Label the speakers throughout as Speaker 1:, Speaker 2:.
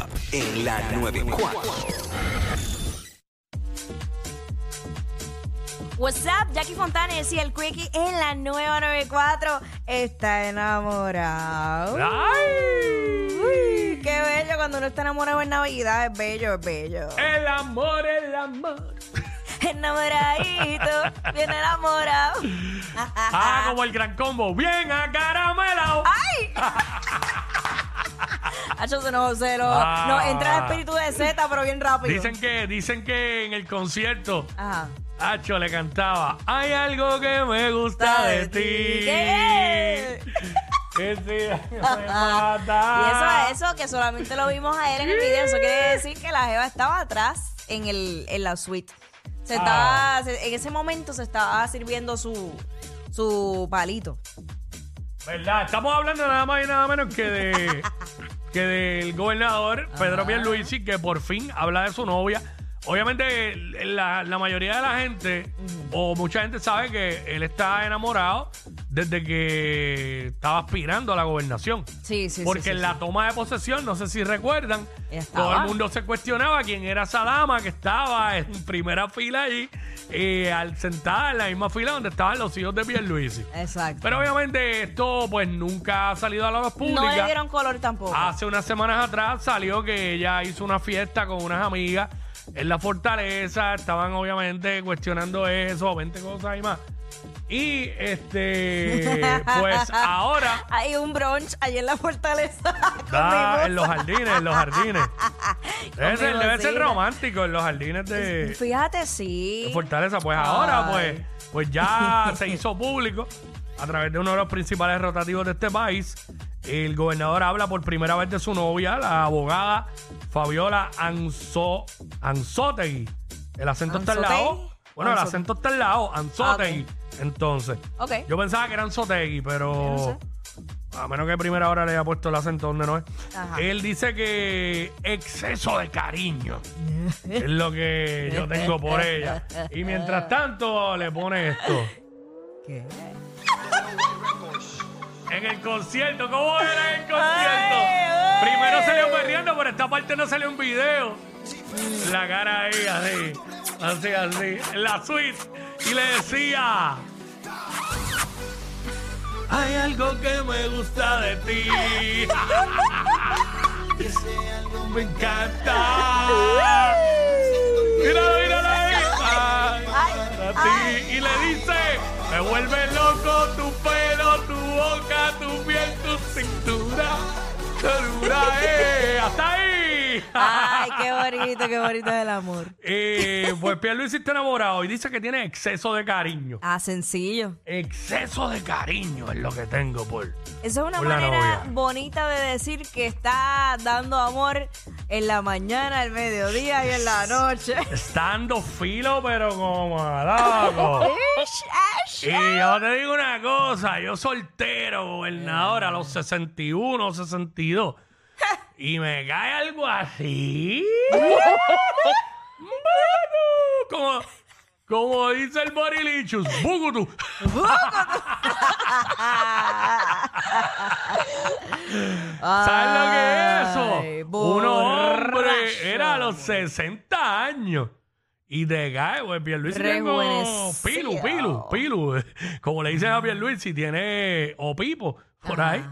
Speaker 1: What's up en la 94.
Speaker 2: What's up, Jackie Fontanes y el Quickie en la nueva 94 está enamorado. Uy, qué bello cuando uno está enamorado en Navidad, es bello, es bello.
Speaker 3: El amor, el amor.
Speaker 2: Enamoradito, bien enamorado.
Speaker 3: Ah, como el gran combo. Bien acaramelado.
Speaker 2: ¡Ay! Hacho, se nos, se nos-
Speaker 3: Ah.
Speaker 2: nos entra el espíritu de Z, pero bien rápido.
Speaker 3: Dicen que, dicen que en el concierto,
Speaker 2: Ajá.
Speaker 3: Hacho le cantaba, hay algo que me gusta de ti.
Speaker 2: ¿Qué?
Speaker 3: Que sí, me
Speaker 2: Y
Speaker 3: mata.
Speaker 2: eso, eso que solamente lo vimos a él en el video, eso quiere decir que la Jeva estaba atrás en, el, en la suite. Se estaba,
Speaker 3: Ah.
Speaker 2: se- en ese momento se estaba sirviendo su, su palito.
Speaker 3: ¿Verdad? Estamos hablando nada más y nada menos que de que del gobernador Pedro Pierluisi que por fin habla de su novia. Obviamente la, la mayoría de la gente o mucha gente sabe que él está enamorado desde que estaba aspirando a la gobernación.
Speaker 2: Sí, sí,
Speaker 3: Porque
Speaker 2: sí, sí,
Speaker 3: en la toma de posesión, no sé si recuerdan,
Speaker 2: estaba.
Speaker 3: todo el mundo se cuestionaba quién era esa dama que estaba en primera fila allí, eh, al sentada en la misma fila donde estaban los hijos de Pierluisi.
Speaker 2: Exacto.
Speaker 3: Pero obviamente esto pues nunca ha salido a la luz pública.
Speaker 2: no le dieron color tampoco.
Speaker 3: Hace unas semanas atrás salió que ella hizo una fiesta con unas amigas en la fortaleza. Estaban obviamente cuestionando eso, 20 cosas y más. Y este, pues ahora
Speaker 2: Hay un brunch allí en la fortaleza.
Speaker 3: da en los jardines, en los jardines. Debe ser, debe romántico en los jardines de,
Speaker 2: Fíjate, sí.
Speaker 3: de Fortaleza. Pues ahora, pues, pues ya se hizo público a través de uno de los principales rotativos de este país. El gobernador habla por primera vez de su novia, la abogada Fabiola Anzo, Anzotegui. El acento está al
Speaker 2: ¿Anzotegui?
Speaker 3: lado. Bueno, el acento está al lado, Anzotegui. Entonces,
Speaker 2: Ok.
Speaker 3: yo pensaba que era Anzotegui, pero a menos que primera hora le haya puesto el acento donde no es.
Speaker 2: Ajá.
Speaker 3: Él dice que exceso de cariño es lo que yo tengo por ella. Y mientras tanto le pone esto.
Speaker 2: ¿Qué?
Speaker 3: En el concierto, ¿cómo era en el concierto?
Speaker 2: Ay, ay.
Speaker 3: Primero salió perdiendo, pero esta parte no salió un video. La cara ahí, así, así, así, en la suite. Y le decía... Hay algo que me gusta de ti. me encanta. Míralo, míralo ahí. Ay,
Speaker 2: Ay,
Speaker 3: a ti. Y le dice, me vuelve loco tu pelo, tu boca, tu piel, Qué
Speaker 2: bonito, es el amor.
Speaker 3: Eh, pues Pierluisi está enamorado y dice que tiene exceso de cariño.
Speaker 2: Ah, sencillo.
Speaker 3: Exceso de cariño es lo que tengo por...
Speaker 2: Esa es una
Speaker 3: Por la
Speaker 2: manera
Speaker 3: novia.
Speaker 2: bonita de decir que está dando amor en la mañana, el mediodía y en la noche.
Speaker 3: Estando filo, pero como loco. Y yo te digo una cosa, yo soltero, gobernador, a los 61, 62. Y me cae algo así. como, como dice el Borilichus, Bugutu. ¿Sabes lo que es eso? Un hombre era a los 60 años. Y de cae, pues Pierluisi tiene como pilu, pilu, pilu. Como le dicen a Pierluisi, tiene, o pipo, por ahí.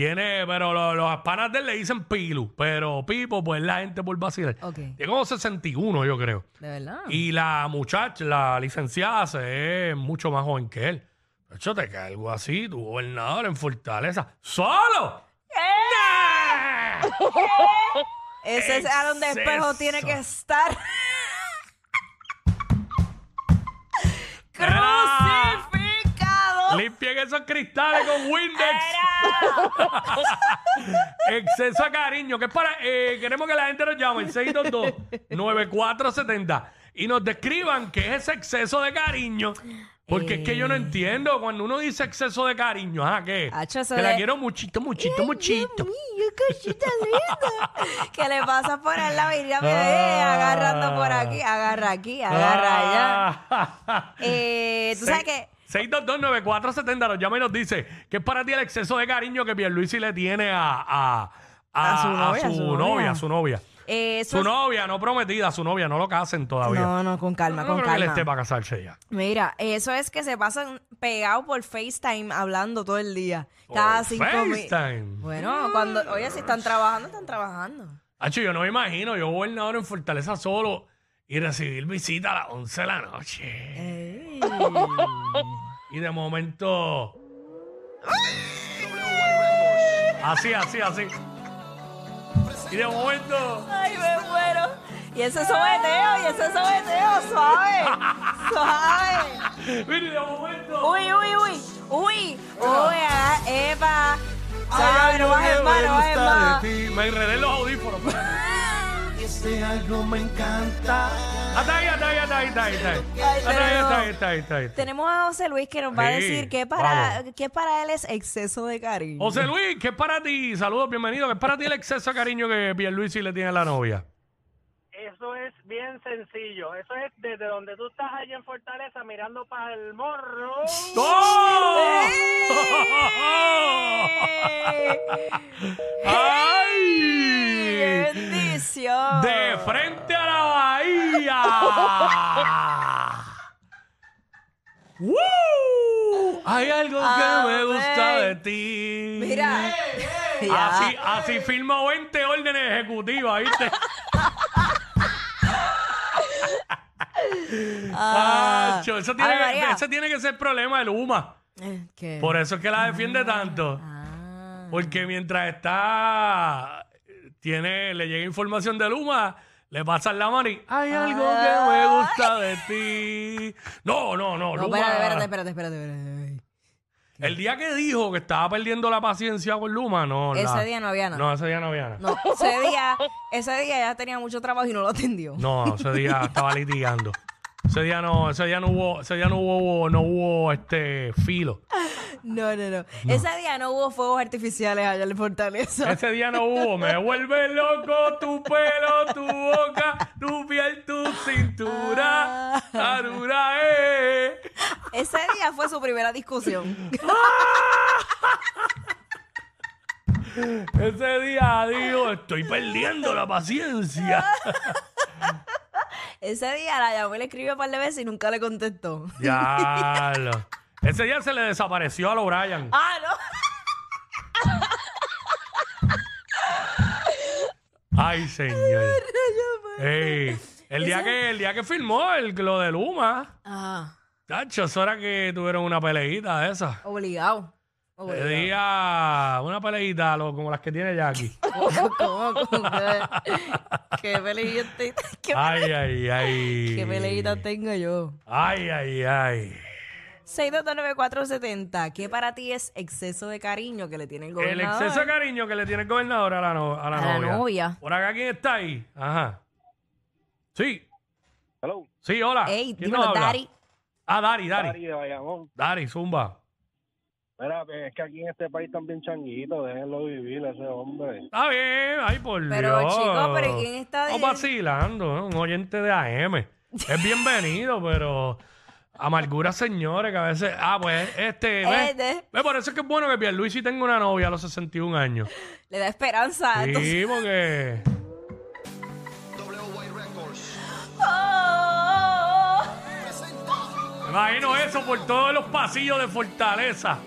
Speaker 3: Tiene, pero lo- los panas de él le dicen pilu, pero pipo, pues la gente por vacilar.
Speaker 2: Ok.
Speaker 3: Tiene como 61, yo creo.
Speaker 2: De verdad.
Speaker 3: Y la muchacha, la licenciada, se ve mucho más joven que él. De hecho, te cae algo así, tu gobernador en Fortaleza. ¡Solo! ¡Nah!
Speaker 2: Ese es a donde espejo
Speaker 3: Exceso.
Speaker 2: tiene que estar.
Speaker 3: Ese esos cristales con Windex. Exceso de cariño. Que es para, eh, queremos que la gente nos llame el 622-9470 y nos describan qué es ese exceso de cariño. Porque es que yo no entiendo. Cuando uno dice exceso de cariño, ¿ah, qué?
Speaker 2: Hacho, eso
Speaker 3: que la
Speaker 2: de-
Speaker 3: quiero muchito, muchito, muchito.
Speaker 2: ¿Qué le pasa por el lado? Y ya me ve agarrando por aquí, agarra aquí, agarra allá.
Speaker 3: Ah.
Speaker 2: Eh, Tú sabes que
Speaker 3: 6229470 nos llama y nos dice que es para ti el exceso de cariño que Pierluisi le tiene a, a, a,
Speaker 2: A su novia,
Speaker 3: a su novia,
Speaker 2: novia.
Speaker 3: a su novia.
Speaker 2: eh, eso
Speaker 3: Su
Speaker 2: es-
Speaker 3: novia, no prometida, su novia, no lo casen todavía.
Speaker 2: No, no, con calma,
Speaker 3: no
Speaker 2: con
Speaker 3: creo que él esté para casarse ya.
Speaker 2: Mira, eso es que se pasan pegados por FaceTime hablando todo el día. Cada
Speaker 3: Por
Speaker 2: cinco minutos.
Speaker 3: FaceTime.
Speaker 2: Bueno, cuando, oye, si están trabajando, están trabajando.
Speaker 3: Hacho, yo no me imagino, yo gobernador en Fortaleza solo y recibir visita a las 11 de la noche.
Speaker 2: Ey.
Speaker 3: Y de momento. Así, así, así. Y de momento.
Speaker 2: Ay, me muero. Y ese sobeteo, y ese sobeteo, suave. suave.
Speaker 3: Mira, y de momento.
Speaker 2: Uy, uy, uy. Uy. Uy, ah, epa. Suave, no bajes más, no bajes más.
Speaker 3: Me enredé en los audífonos.
Speaker 4: Ese algo me encanta.
Speaker 3: Hasta ahí, hasta ahí, hasta ahí, hasta ahí. Hasta ahí,
Speaker 2: Ay,
Speaker 3: hasta ahí,
Speaker 2: pero-
Speaker 3: hasta ahí, hasta ahí, hasta ahí.
Speaker 2: Tenemos a José Luis que nos va a
Speaker 3: Sí,
Speaker 2: decir que para,
Speaker 3: vamos.
Speaker 2: que para él es exceso de cariño.
Speaker 3: José Luis, ¿qué es para ti? Saludos, bienvenido. ¿Qué es para ti el exceso de cariño que Pierluisi le tiene a la novia?
Speaker 5: Eso es bien sencillo. Eso es desde donde tú estás allá en Fortaleza mirando para el morro.
Speaker 3: ¡Oh! ¡Ay! ¡Woo! Hay algo que me gusta de ti.
Speaker 2: Mira.
Speaker 3: Así, así firma 20 órdenes ejecutivas, ¿viste?
Speaker 2: Ah.
Speaker 3: Acho, eso, tiene, que- ese tiene que ser problema de Luma.
Speaker 2: Eh, ¿Qué?
Speaker 3: Por eso es que la defiende tanto.
Speaker 2: Ah.
Speaker 3: Porque mientras está, tiene, le llega información de Luma, le pasan la mano y hay algo que me gusta de ti. No, no, no,
Speaker 2: No,
Speaker 3: Luma.
Speaker 2: espérate, espérate, espérate, espérate, espérate.
Speaker 3: El día que dijo que estaba perdiendo la paciencia con Luma, no.
Speaker 2: Ese
Speaker 3: la-
Speaker 2: día no había nada.
Speaker 3: No, ese día no había nada.
Speaker 2: No, ese día, ese día ya tenía mucho trabajo y no lo atendió.
Speaker 3: No, ese día estaba litigando. Ese día no, ese día no hubo, ese día no hubo, no hubo este filo.
Speaker 2: No, no, no. Ese día no hubo fuegos artificiales allá en Fortaleza.
Speaker 3: Ese día no hubo. Me vuelve loco tu pelo, tu boca, tu piel, tu cintura. Dura eh.
Speaker 2: Ese día fue su primera discusión.
Speaker 3: Ese día digo, estoy perdiendo la paciencia.
Speaker 2: Ese día la llamó y le escribió un par de veces y nunca le contestó.
Speaker 3: Ya. Ese día se le desapareció a lo Brian.
Speaker 2: Ah, no.
Speaker 3: Ay, señor. Ey, el día que, el día que filmó el, lo de Luma.
Speaker 2: Ah,
Speaker 3: Tacho, eso era que tuvieron una peleita de esa.
Speaker 2: obligado.
Speaker 3: Le
Speaker 2: Obligado.
Speaker 3: día una peleita lo- como las que tiene Jackie.
Speaker 2: ¿Cómo, cómo, cómo? ¿Qué peleita, te- qué,
Speaker 3: Ay, ay, ay.
Speaker 2: qué peleita tengo yo?
Speaker 3: Ay, ay, ay.
Speaker 2: 6229470. ¿Qué para ti es exceso de cariño que le tiene el
Speaker 3: El
Speaker 2: gobernador?
Speaker 3: exceso de cariño que le tiene el gobernador a la, no- a la
Speaker 2: A la
Speaker 3: novia.
Speaker 2: novia.
Speaker 3: Por acá, ¿quién está ahí? Ajá. Sí,
Speaker 5: Hello.
Speaker 3: sí, hola.
Speaker 2: Ey,
Speaker 3: ¿Quién
Speaker 2: dímelo,
Speaker 3: nos habla?
Speaker 2: Dari.
Speaker 3: Ah, Dari, Dari.
Speaker 5: Dari de Bayamón.
Speaker 3: Dari, Zumba.
Speaker 5: Mira, es que aquí en este país están bien changuitos. Déjenlo vivir, ese hombre.
Speaker 3: Está bien, ay, por
Speaker 2: Pero,
Speaker 3: Dios.
Speaker 2: chico, pero ¿quién está
Speaker 3: Estamos
Speaker 2: bien?
Speaker 3: vacilando, ¿no? un oyente de AM. Es bienvenido, pero amargura, señores, que a veces... Ah, pues, este... ¿ves?
Speaker 2: Eh, de-
Speaker 3: eso es que es bueno que Pierluisi tenga una novia a los 61 años.
Speaker 2: Le da esperanza. entonces-
Speaker 3: Sí, porque...
Speaker 2: Oh,
Speaker 3: Me imagino eso por todos los pasillos de Fortaleza.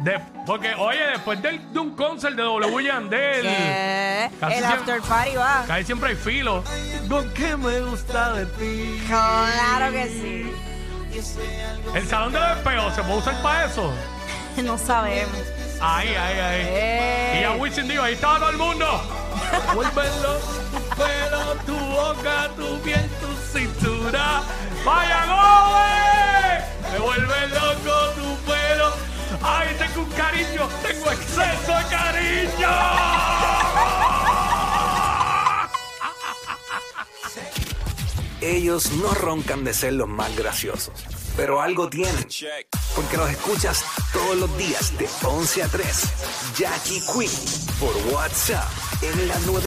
Speaker 3: De- porque, oye, después del- de un concert de W. Yandel,
Speaker 2: ¿Qué?
Speaker 3: Casi
Speaker 2: El
Speaker 3: siempre-
Speaker 2: after party va.
Speaker 3: que ahí siempre hay filo.
Speaker 4: Algo que me gusta de ti.
Speaker 2: Claro que sí.
Speaker 3: El salón de los espejos, ¿se puede usar para eso?
Speaker 2: No sabemos.
Speaker 3: Ahí, ahí, ahí.
Speaker 2: Eh.
Speaker 3: Y a Wisin dijo, ahí estaba todo el mundo. Vuélvelo, tu pelo, tu boca, tu piel, tu cintura. ¡Vaya, gobe! Me vuelve loco tu pelo. Su exceso de cariño.
Speaker 1: Ellos no roncan de ser los más graciosos, pero algo tienen. Porque los escuchas todos los días de 11 a 3. Jackie Quinn por WhatsApp en la 9.